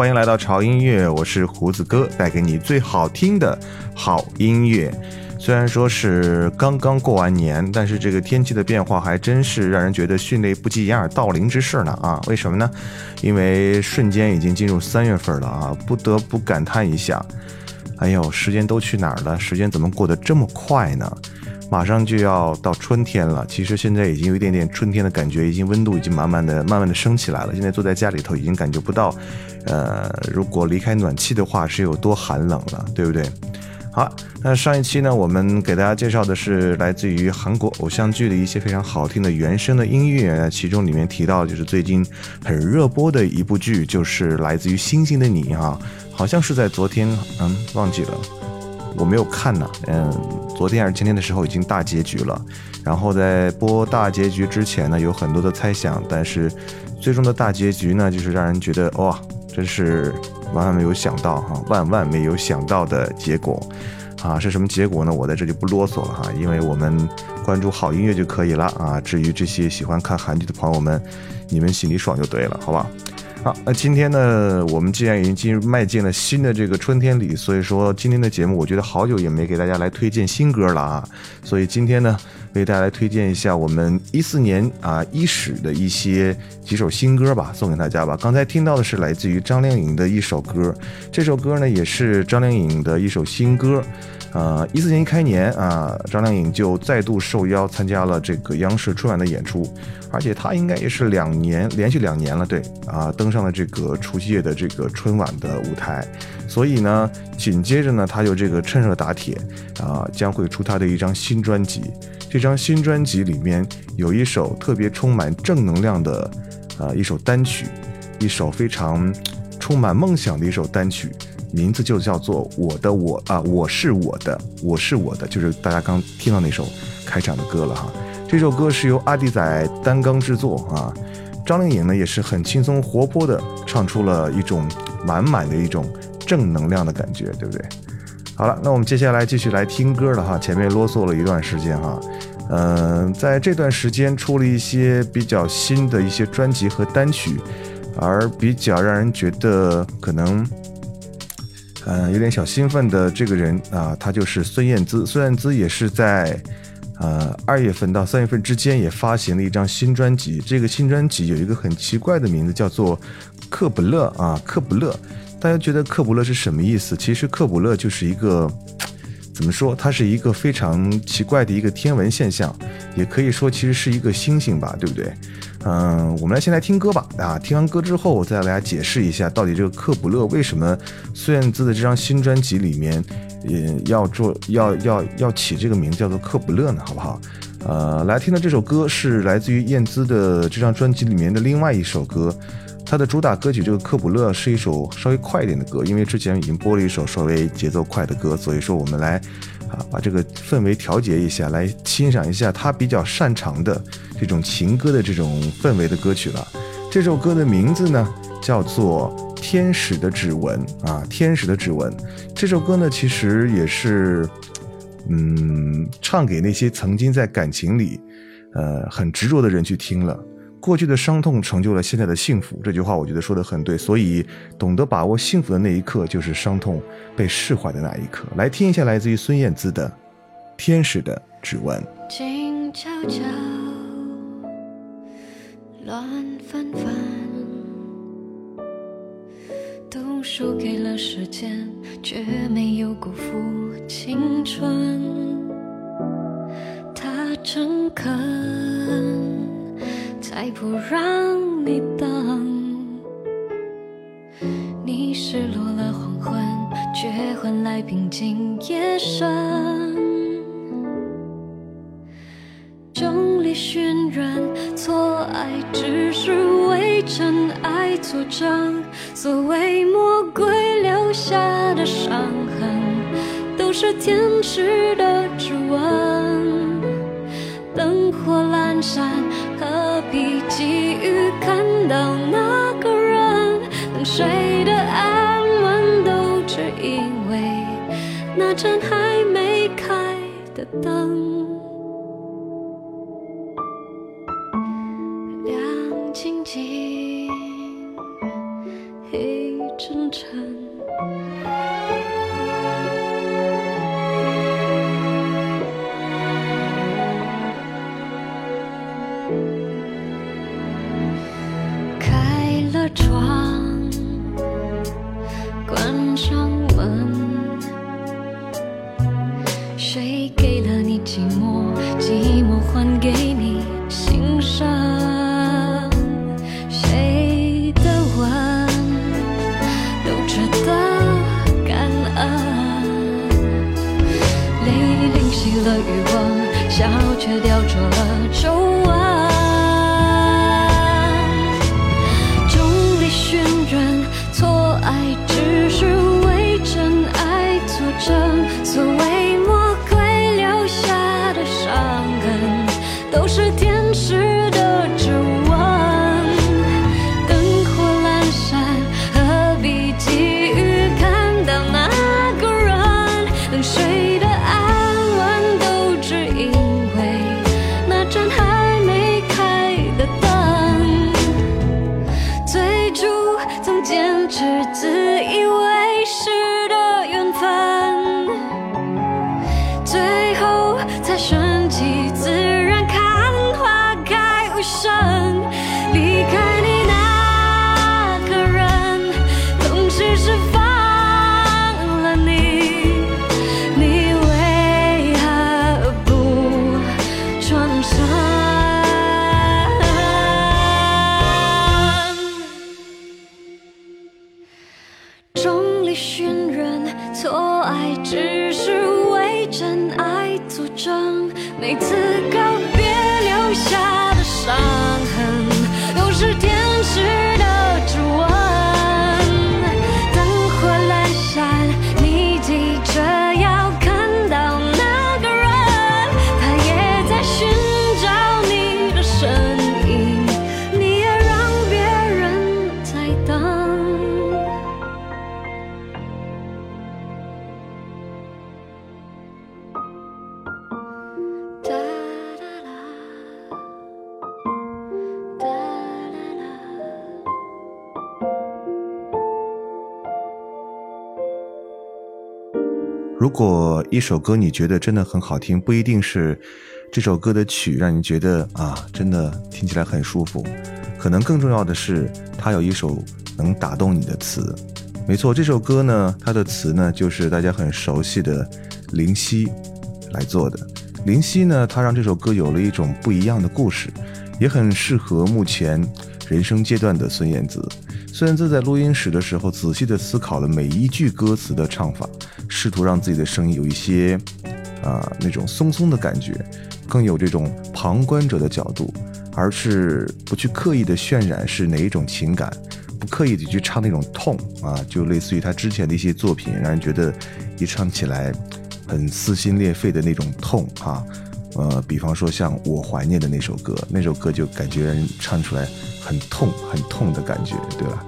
欢迎来到潮音乐，我是胡子哥，带给你最好听的好音乐。虽然说是刚刚过完年，但是这个天气的变化还真是让人觉得迅雷不及掩耳盗铃之势呢啊！为什么呢？因为瞬间已经进入三月份了啊，不得不感叹一下，哎呦，时间都去哪儿了？时间怎么过得这么快呢？马上就要到春天了，其实现在已经有一点点春天的感觉，已经温度已经慢慢的、慢慢的升起来了。现在坐在家里头，已经感觉不到，呃，如果离开暖气的话是有多寒冷了，对不对？好，那上一期呢，我们给大家介绍的是来自于韩国偶像剧的一些非常好听的原声的音乐，其中里面提到就是最近很热播的一部剧，就是来自于星星的你啊，好像是在昨天，嗯，忘记了。我没有看呢，嗯，昨天还是前天的时候已经大结局了。然后在播大结局之前呢，有很多的猜想，但是最终的大结局呢，就是让人觉得哇，真是万万没有想到哈，万万没有想到的结果啊！是什么结果呢？我在这就不啰嗦了哈，因为我们关注好音乐就可以了啊。至于这些喜欢看韩剧的朋友们，你们心里爽就对了，好吧？好，那今天呢，我们既然已经进入迈进了新的这个春天里，所以说今天的节目，我觉得好久也没给大家来推荐新歌了啊，所以今天呢。为大家来推荐一下我们一四年啊伊始的一些几首新歌吧，送给大家吧。刚才听到的是来自于张靓颖的一首歌，这首歌呢也是张靓颖的一首新歌。呃，一四年一开年啊，张靓颖就再度受邀参加了这个央视春晚的演出，而且她应该也是两年连续两年了，对啊，登上了这个除夕夜的这个春晚的舞台。所以呢，紧接着呢，她就这个趁热打铁啊，将会出她的一张新专辑。这张新专辑里面有一首特别充满正能量的，呃，一首单曲，一首非常充满梦想的一首单曲，名字就叫做《我的我》啊，我是我的，我是我的，就是大家刚听到那首开场的歌了哈。这首歌是由阿弟仔单刚制作啊，张靓颖呢也是很轻松活泼的唱出了一种满满的一种正能量的感觉，对不对？好了，那我们接下来继续来听歌了哈。前面啰嗦了一段时间哈，嗯，在这段时间出了一些比较新的一些专辑和单曲，而比较让人觉得可能，嗯，有点小兴奋的这个人啊，他就是孙燕姿。孙燕姿也是在呃二月份到三月份之间也发行了一张新专辑。这个新专辑有一个很奇怪的名字，叫做《克卜勒》啊，《克卜勒》。大家觉得克卜勒是什么意思？其实克卜勒就是一个，怎么说？它是一个非常奇怪的一个天文现象，也可以说其实是一个星星吧，对不对？嗯，我们来先来听歌吧。啊，听完歌之后，我再来解释一下，到底这个克卜勒为什么孙燕姿的这张新专辑里面，也要做要要要起这个名叫做克卜勒呢？好不好？呃，来听的这首歌是来自于燕姿的这张专辑里面的另外一首歌。它的主打歌曲这个《克卜勒》是一首稍微快一点的歌，因为之前已经播了一首稍微节奏快的歌，所以说我们来啊把这个氛围调节一下，来欣赏一下他比较擅长的这种情歌的这种氛围的歌曲了。这首歌的名字呢叫做《天使的指纹》啊，《天使的指纹》这首歌呢其实也是嗯唱给那些曾经在感情里呃很执着的人去听了。过去的伤痛成就了现在的幸福，这句话我觉得说的很对。所以，懂得把握幸福的那一刻，就是伤痛被释怀的那一刻。来听一下来自于孙燕姿的《天使的指纹》。静悄悄，乱纷纷，都输给了时间，却没有辜负青春。他诚恳。才不让你等，你失落了黄昏，却换来平静夜深。众里寻人，错爱只是为真爱作证。所谓魔鬼留下的伤痕，都是天使的指纹。灯火阑珊。到那个人？等谁的安稳，都只因为那盏还没开的灯。都是天如果一首歌你觉得真的很好听，不一定是这首歌的曲让你觉得啊，真的听起来很舒服，可能更重要的是它有一首能打动你的词。没错，这首歌呢，它的词呢就是大家很熟悉的林夕来做的。林夕呢，他让这首歌有了一种不一样的故事，也很适合目前人生阶段的孙燕姿。孙燕姿在录音室的时候，仔细的思考了每一句歌词的唱法，试图让自己的声音有一些啊、那种松松的感觉，更有这种旁观者的角度，而是不去刻意的渲染是哪一种情感，不刻意的去唱那种痛啊，就类似于他之前的一些作品，让人觉得一唱起来很撕心裂肺的那种痛啊。呃，比方说像我怀念的那首歌，那首歌就感觉人唱出来很痛很痛的感觉，对吧？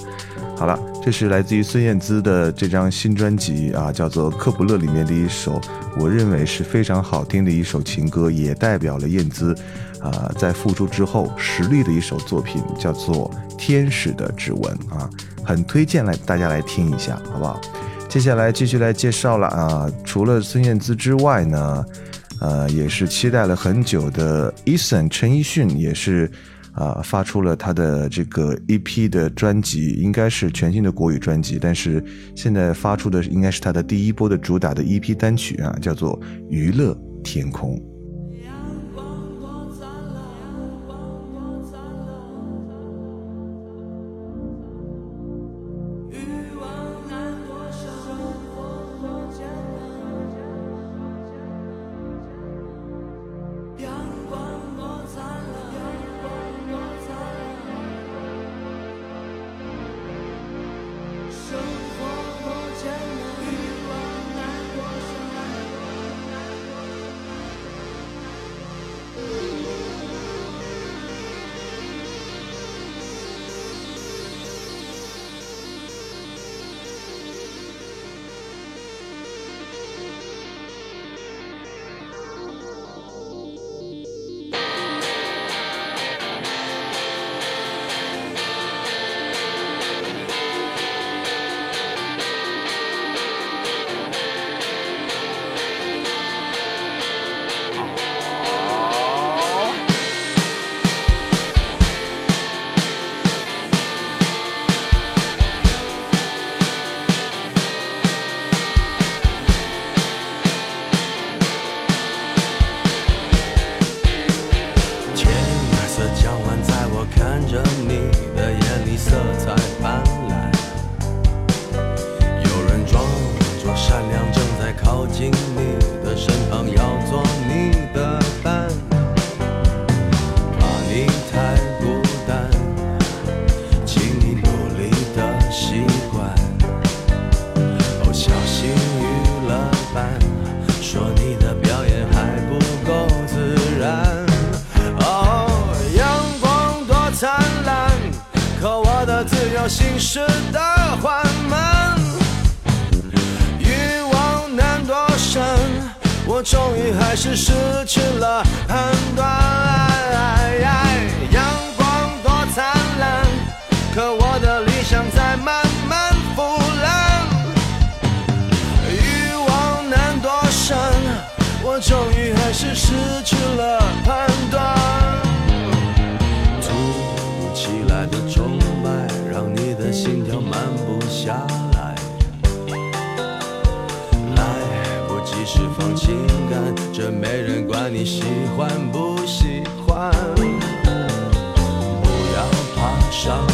好了，这是来自于孙燕姿的这张新专辑啊，叫做《克卜勒》里面的一首，我认为是非常好听的一首情歌，也代表了燕姿啊在复出之后实力的一首作品，叫做《天使的指纹》啊，很推荐来大家来听一下，好不好？接下来继续来介绍了啊，除了孙燕姿之外呢，呃，也是期待了很久的 Eason 陈奕迅也是啊、发出了他的这个 EP 的专辑，应该是全新的国语专辑，但是现在发出的应该是他的第一波的主打的 EP 单曲啊，叫做《娱乐天空》。管你喜欢不喜欢？不要怕伤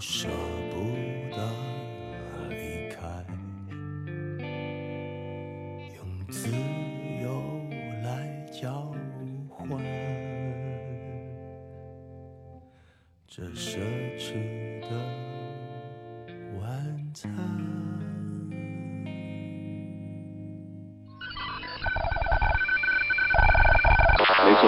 Sống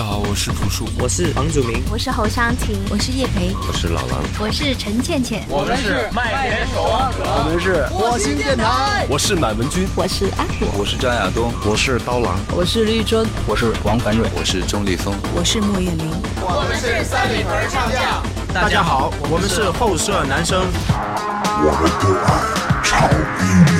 家好，我是朴树，我是房祖名，我是侯湘婷，我是叶培，我是老狼，我是陈倩倩，我们是麦田守望者，我们是火星电台，我是满文军，我是阿火，我是张亚东，我是刀郎，我是绿洲，我是王凡瑞，我是钟立风，我是莫艳玲，我们是三里屯唱将。大家好，我们是后舍男生，我们不爱超音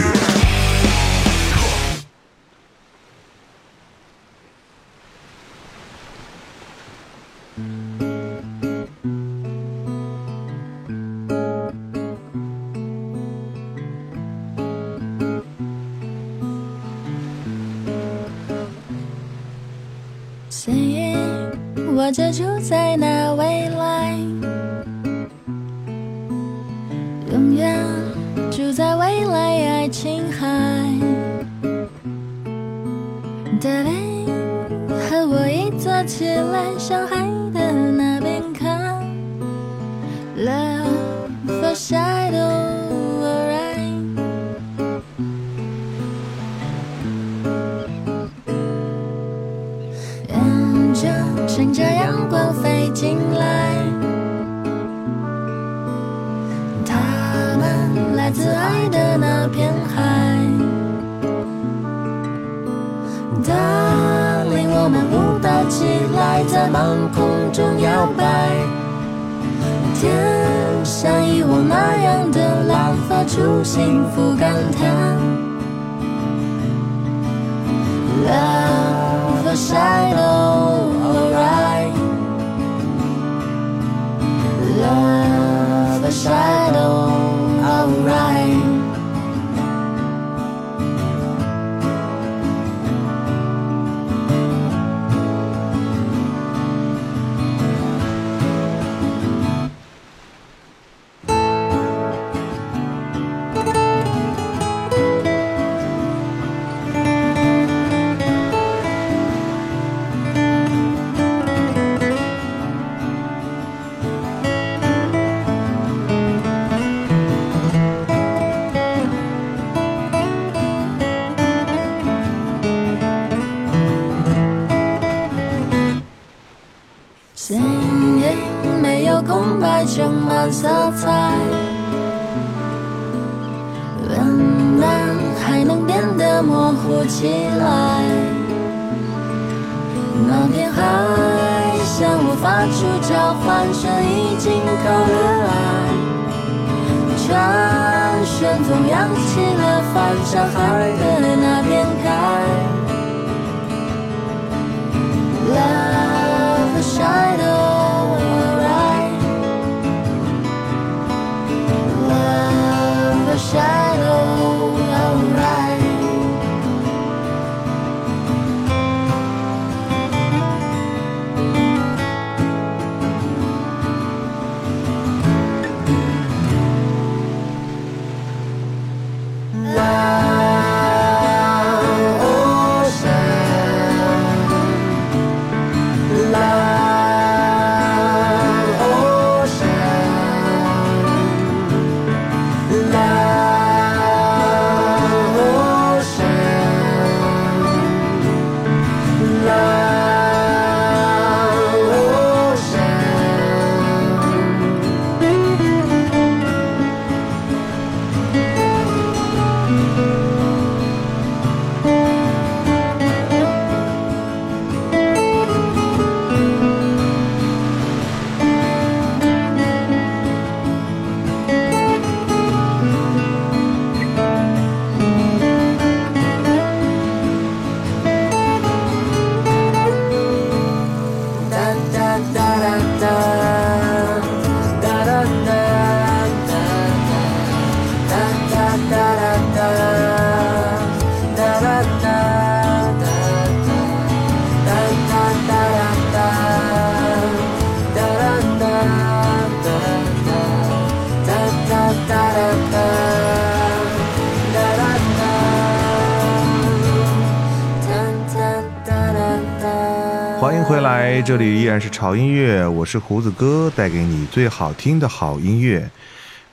这里依然是潮音乐，我是胡子哥，带给你最好听的好音乐。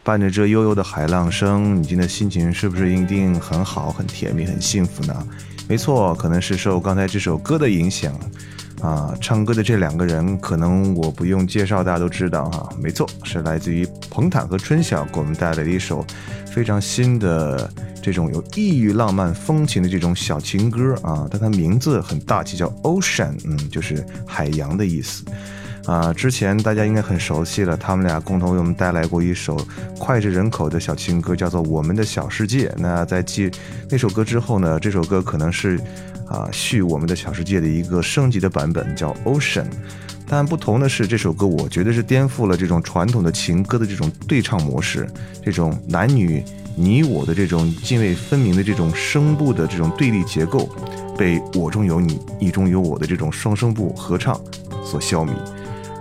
伴着这悠悠的海浪声，你今天的心情是不是一定很好、很甜蜜、很幸福呢？没错，可能是受刚才这首歌的影响啊。唱歌的这两个人，可能我不用介绍，大家都知道哈。没错，是来自于彭坦和春晓给我们带来的一首非常新的这种有异域浪漫风情的这种小情歌啊。但它名字很大气，叫 Ocean，嗯，就是海洋的意思。啊，之前大家应该很熟悉了，他们俩共同为我们带来过一首脍炙人口的小情歌，叫做《我们的小世界》。那在继那首歌之后呢，这首歌可能是啊续《我们的小世界》的一个升级的版本，叫 Ocean。但不同的是，这首歌我觉得是颠覆了这种传统的情歌的这种对唱模式，这种男女你我的这种泾渭分明的这种声部的这种对立结构，被我中有你，你中有我的这种双声部合唱所消弭。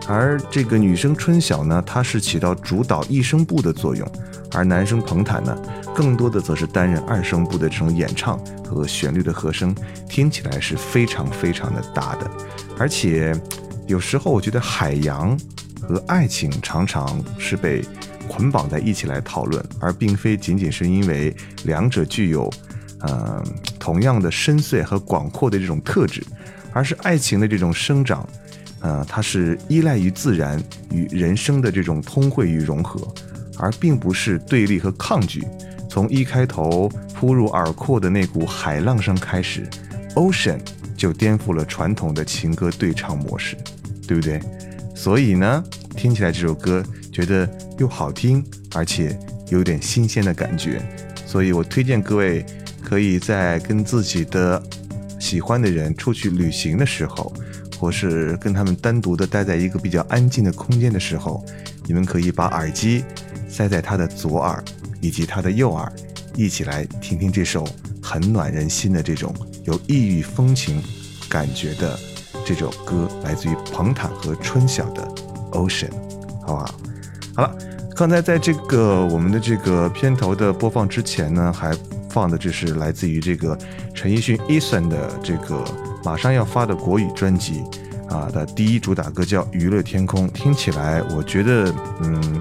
而这个女生春晓呢，她是起到主导一声部的作用，而男生彭坦呢，更多的则是担任二声部的这种演唱和旋律的和声，听起来是非常非常的搭的。而且有时候我觉得海洋和爱情常常是被捆绑在一起来讨论，而并非仅仅是因为两者具有呃同样的深邃和广阔的这种特质，而是爱情的这种生长。呃，它是依赖于自然与人生的这种通汇与融合，而并不是对立和抗拒。从一开头扑入耳廓的那股海浪声开始，Ocean 就颠覆了传统的情歌对唱模式，对不对？所以呢，听起来这首歌觉得又好听，而且有点新鲜的感觉。所以我推荐各位可以在跟自己的喜欢的人出去旅行的时候。或是跟他们单独的待在一个比较安静的空间的时候，你们可以把耳机塞在他的左耳以及他的右耳，一起来听听这首很暖人心的这种有异域风情感觉的这首歌，来自于彭坦和春晓的《Ocean》，好不好？好了，刚才在这个我们的这个片头的播放之前呢，还放的这是来自于这个陈奕迅 Eason 的这个。马上要发的国语专辑，啊的第一主打歌叫《娱乐天空》，听起来我觉得，嗯，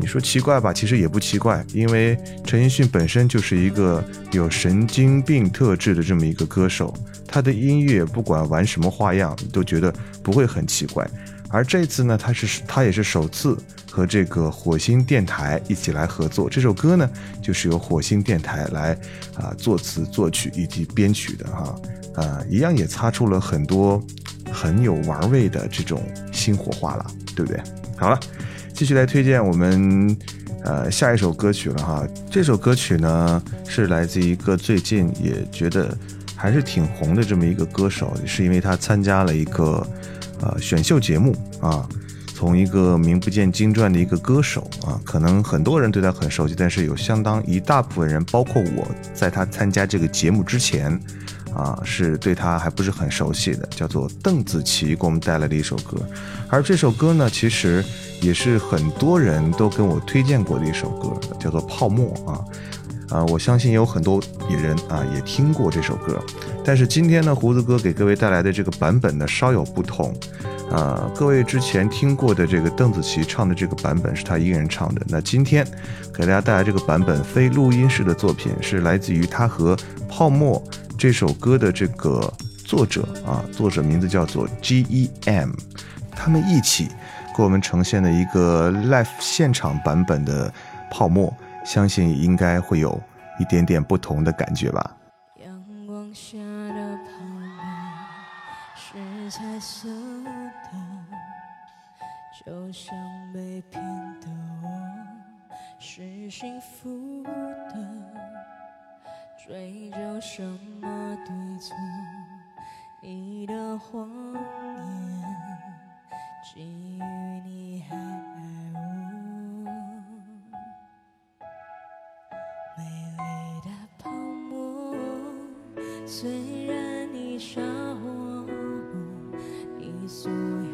你说奇怪吧，其实也不奇怪，因为陈奕迅本身就是一个有神经病特质的这么一个歌手，他的音乐不管玩什么花样，都觉得不会很奇怪。而这次呢，他是他也是首次和这个火星电台一起来合作。这首歌呢，就是由火星电台来啊作词作曲以及编曲的哈，啊，一样也擦出了很多很有玩味的这种新火花了，对不对？好了，继续来推荐我们呃下一首歌曲了哈。这首歌曲呢是来自一个最近也觉得还是挺红的这么一个歌手，是因为他参加了一个。呃，选秀节目啊，从一个名不见经传的一个歌手啊，可能很多人对他很熟悉，但是有相当一大部分人，包括我在他参加这个节目之前啊，是对他还不是很熟悉的，叫做邓紫棋给我们带来的一首歌，而这首歌呢，其实也是很多人都跟我推荐过的一首歌，叫做《泡沫》啊。啊，我相信有很多野人啊也听过这首歌，但是今天呢，胡子哥给各位带来的这个版本呢稍有不同。啊，各位之前听过的这个邓紫棋唱的这个版本是她一个人唱的，那今天给大家带来这个版本非录音式的作品，是来自于她和《泡沫》这首歌的这个作者啊，作者名字叫做 G.E.M，他们一起给我们呈现的一个 live 现场版本的《泡沫》。相信应该会有一点点不同的感觉吧。阳光下彩色的，就像被骗的我是幸福的，追究什么对错？你的谎言基于你还爱我。美丽的泡沫，虽然你傻乎，你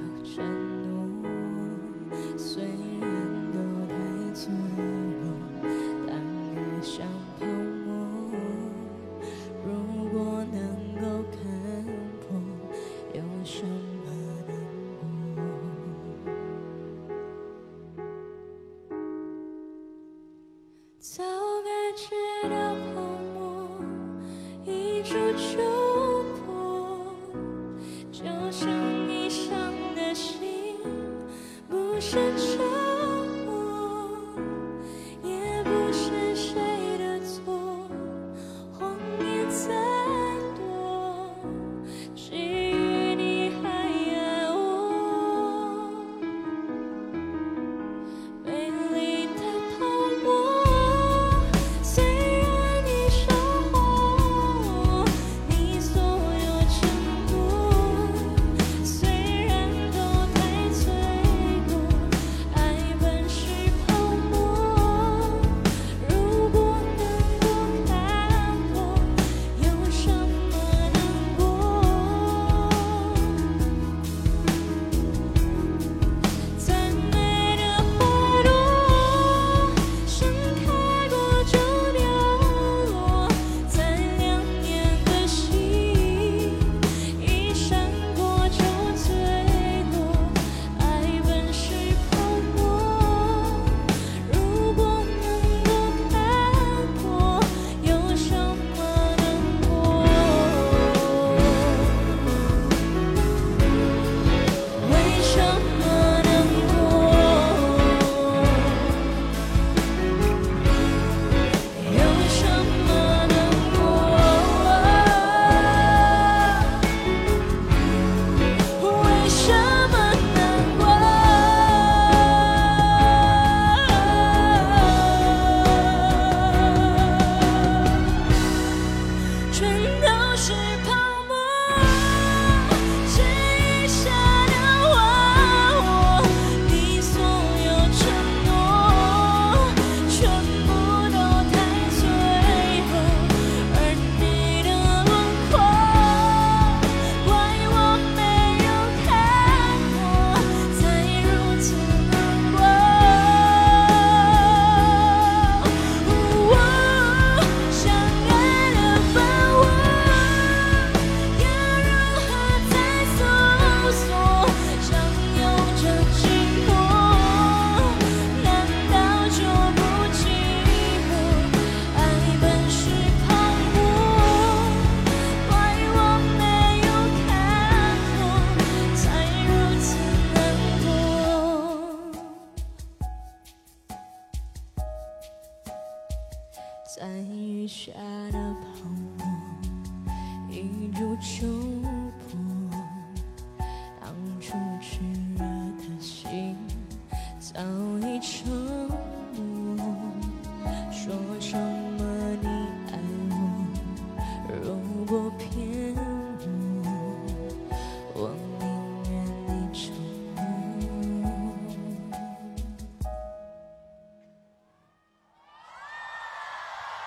worship.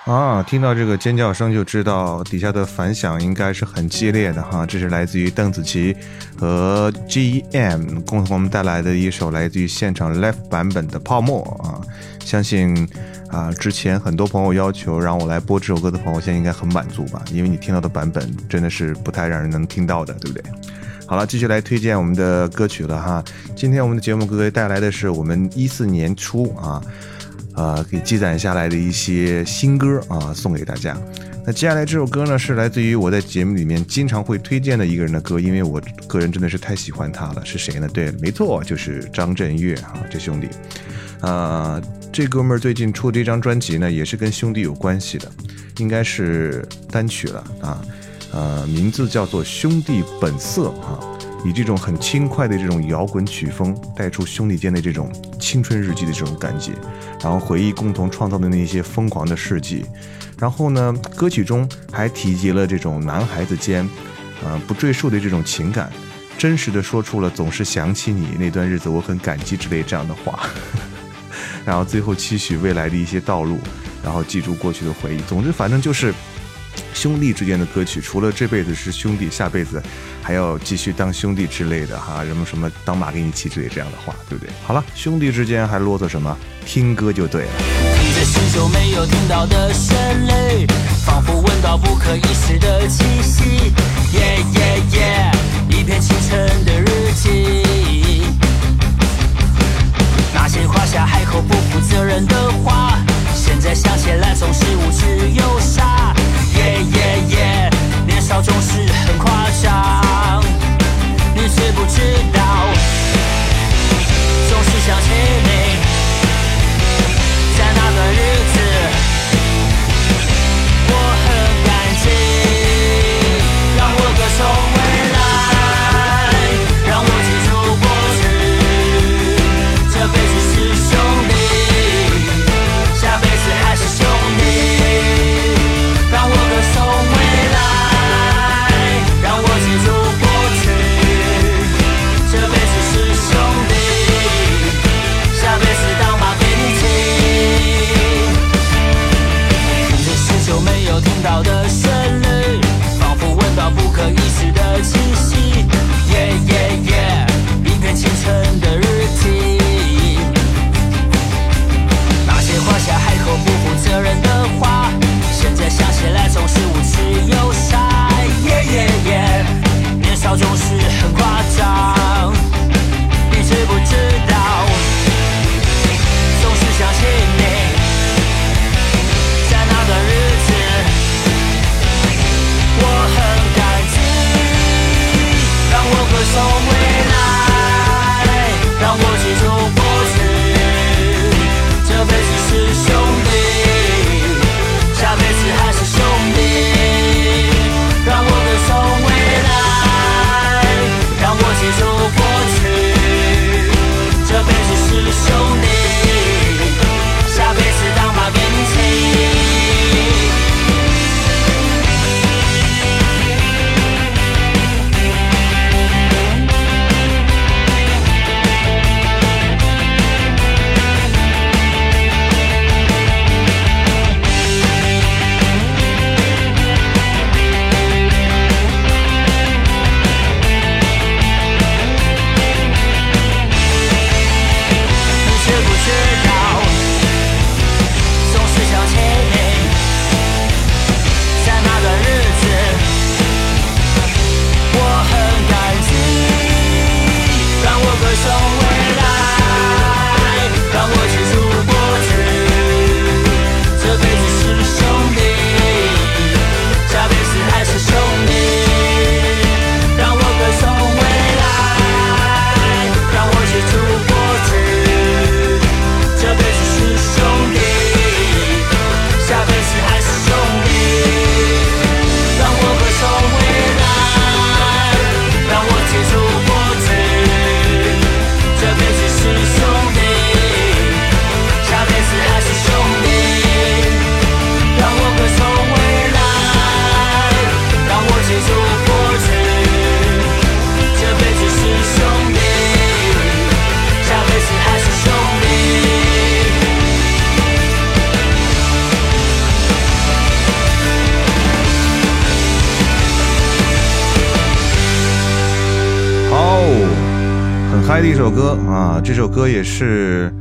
啊，听到这个尖叫声就知道底下的反响应该是很激烈的哈。这是来自于邓紫棋和 G.E.M 共同带来的一首来自于现场 live 版本的《泡沫》啊。相信啊，之前很多朋友要求让我来播这首歌的朋友，现在应该很满足吧？因为你听到的版本真的是不太让人能听到的，对不对？好了，继续来推荐我们的歌曲了哈。今天我们的节目各位带来的是我们一四年初啊。呃，给积攒下来的一些新歌啊，送给大家。那接下来这首歌呢，是来自于我在节目里面经常会推荐的一个人的歌，因为我个人真的是太喜欢他了。是谁呢？对，没错，就是张震岳啊，这兄弟。呃，这哥们儿最近出的这张专辑呢，也是跟兄弟有关系的，应该是单曲了啊。呃，名字叫做《兄弟本色》啊。以这种很轻快的这种摇滚曲风，带出兄弟间的这种青春日记的这种感觉，然后回忆共同创造的那些疯狂的事迹，然后呢，歌曲中还提及了这种男孩子间，呃，不赘述的这种情感，真实的说出了总是想起你那段日子，我很感激之类这样的话，然后最后期许未来的一些道路，然后记住过去的回忆，总之反正就是。兄弟之间的歌曲，除了这辈子是兄弟，下辈子还要继续当兄弟之类的哈，什么什么当马给你骑之类这样的话，对不对？好了，兄弟之间还啰嗦什么？听歌就对了。听着许久没有听到的旋律，仿佛闻到不可一世的气息。耶耶耶，一片清晨的日记，那些夸下海口不负责任的话，现在想起来总是无知又傻。耶耶耶，年少总是很夸张，你知不知道？总是想起你，这首歌也是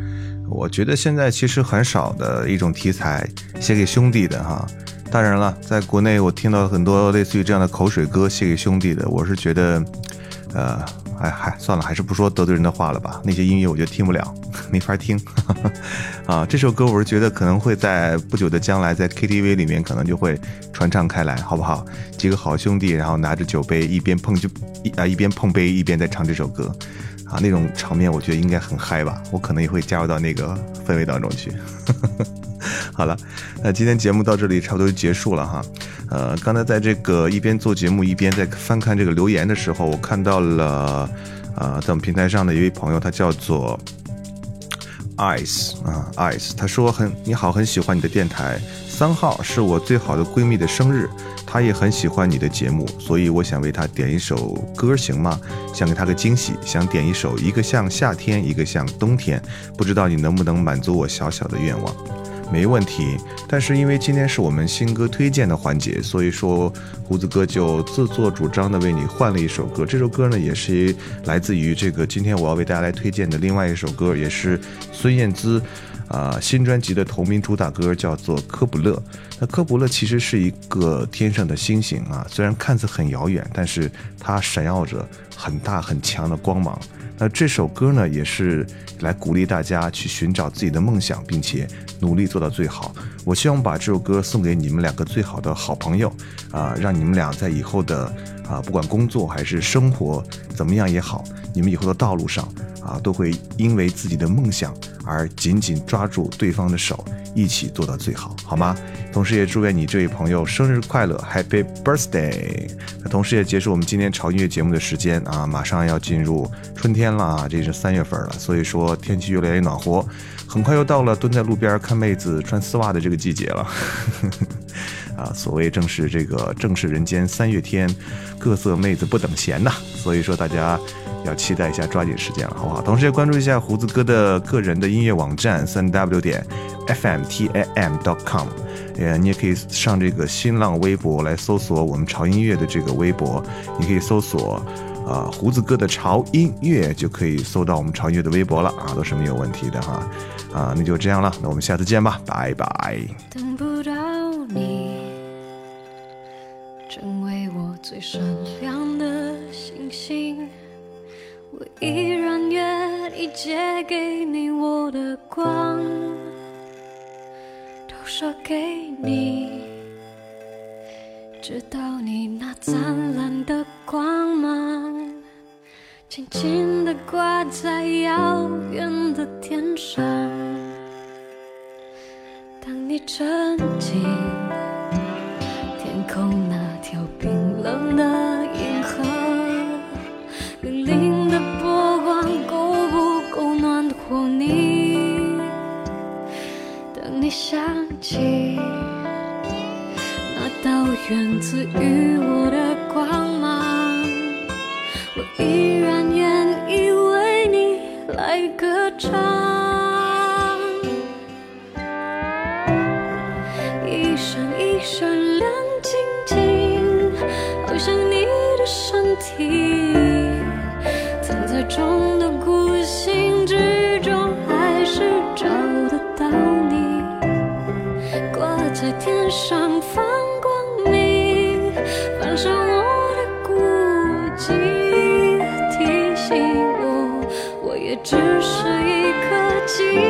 我觉得现在其实很少的一种题材，写给兄弟的哈。当然了，在国内我听到很多类似于这样的口水歌，写给兄弟的，我是觉得，呃。哎嗨，算了，还是不说得罪人的话了吧。那些音乐我觉得听不了，没法听。啊，这首歌我是觉得可能会在不久的将来在 KTV 里面可能就会传唱开来，好不好？几个好兄弟，然后拿着酒杯一边碰就一啊一边碰杯一边在唱这首歌，啊，那种场面我觉得应该很嗨吧。我可能也会加入到那个氛围当中去。好了，那今天节目到这里差不多就结束了哈。呃，刚才在这个一边做节目一边在翻看这个留言的时候，我看到了，呃，在我们平台上的一位朋友，他叫做 Ice 啊，ice 她说很你好，很喜欢你的电台。三号是我最好的闺蜜的生日，她也很喜欢你的节目，所以我想为她点一首歌，行吗？想给她个惊喜，想点一首一个像夏天，一个像冬天，不知道你能不能满足我小小的愿望。没问题，但是因为今天是我们新歌推荐的环节，所以说胡子哥就自作主张的为你换了一首歌。这首歌呢，也是来自于这个今天我要为大家来推荐的另外一首歌，也是孙燕姿啊新专辑的同名主打歌，叫做《科普勒》。那科普勒其实是一个天上的星星啊，虽然看似很遥远，但是它闪耀着很大很强的光芒。那这首歌呢，也是来鼓励大家去寻找自己的梦想，并且努力做到最好。我希望把这首歌送给你们两个最好的好朋友，啊，让你们俩在以后的啊，不管工作还是生活怎么样也好，你们以后的道路上啊，都会因为自己的梦想而紧紧抓住对方的手，一起做到最好，好吗？同时也祝愿你这位朋友生日快乐，Happy Birthday！那同时也结束我们今天潮音乐节目的时间啊，马上要进入春天了啊，这是三月份了，所以说天气越来越暖和，很快又到了蹲在路边看妹子穿丝袜的这个季节了。啊，所谓正是这个正是人间三月天，各色妹子不等闲呐，所以说大家要期待一下，抓紧时间了，好不好？同时也关注一下胡子哥的个人的音乐网站三 w 点 f m t a m dot com。呃，你也可以上这个新浪微博来搜索我们潮音乐的这个微博，你可以搜索，啊，胡子哥的潮音乐就可以搜到我们潮音乐的微博了啊，都是没有问题的哈，啊，那就这样了，那我们下次见吧，拜拜。等不到你，最闪亮的星星，我依然愿意借给你我的光。都说给你，直到你那灿烂的光芒，轻轻地挂在遥远的天上。当你沉浸天空的银河，粼粼的波光够不够暖和你？等你想。起那道源自于我的中的孤星之中，还是找得到你。挂在天上放光明，反射我的孤寂，提醒我，我也只是一颗寂